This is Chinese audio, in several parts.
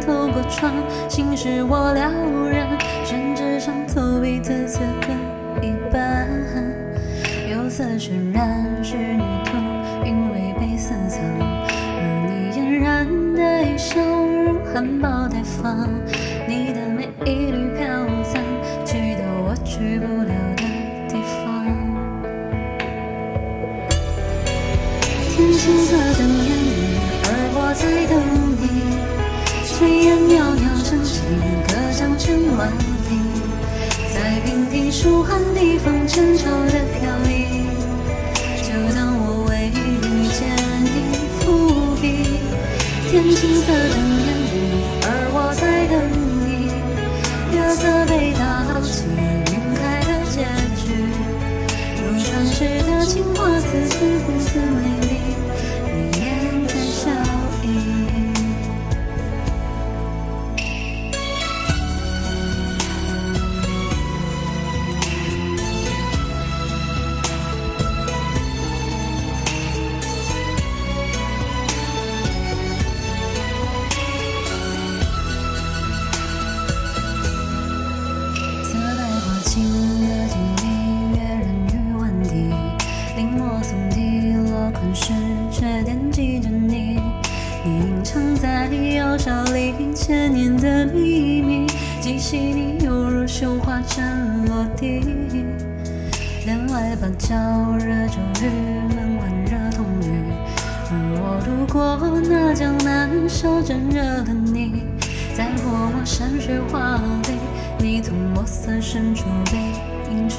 透过窗，心事我了然。宣纸上投笔字词各一半，釉色渲染是女图，韵味被私藏，而你嫣然的一笑如含苞待放，你的每一缕飘散，去到我去不了的地方。天青色等烟雨，而我在等你。炊烟袅袅升起，隔江千万里。在平地疏寒地方，前朝的飘逸。就当我为遇见你伏笔。天青色千年的秘密，既细腻犹如绣花针落地。帘外芭蕉惹骤雨，门外惹铜绿。而我路过那江南，小镇惹了你，在泼墨山水画里，你从墨色深处背影去。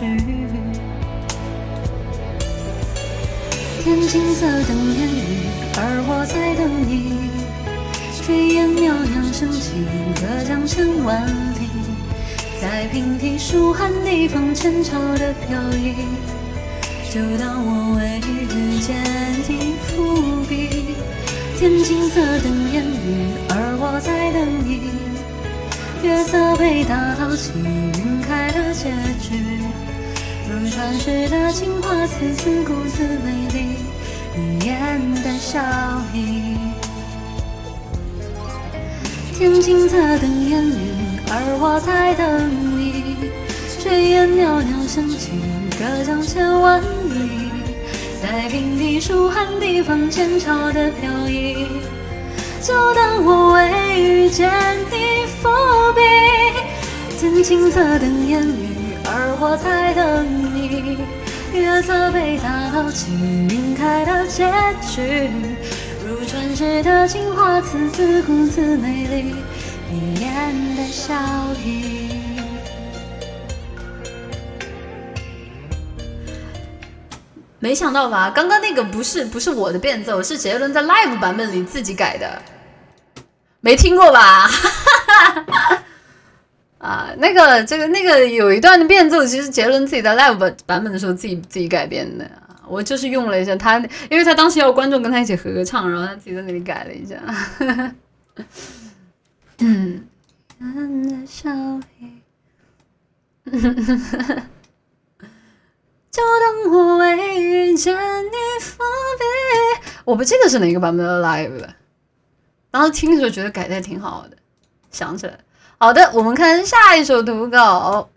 天青色等烟雨，而我在等你。炊烟袅袅升起，隔江千万里。在平地疏寒地方，前朝的飘逸。就当我未遇见你伏笔。天青色等烟雨，而我在等你。月色被打捞起，晕开了结局。如传世的情话，字字故自美丽。你眼带笑意。天青色等烟雨，而我在等你。炊烟袅袅升起，隔江千万里。在平地疏寒地方，前朝的飘逸。就当我未遇见你伏笔。天青色等烟雨，而我在等你。月色被打捞起，晕开了结局。如传世的情话，字字故自美丽。你眼带笑意。没想到吧？刚刚那个不是不是我的变奏，是杰伦在 live 版本里自己改的，没听过吧？啊，那个这个那个有一段的变奏，其实杰伦自己在 live 版版本的时候自己自己改编的，我就是用了一下他，因为他当时要观众跟他一起合唱，然后他自己在那里改了一下。嗯，笑意。就当我未遇见你伏笔，我不记得是哪个版本的 live。当时听的时候觉得改的挺好的，想起来。好的，我们看下一首读稿。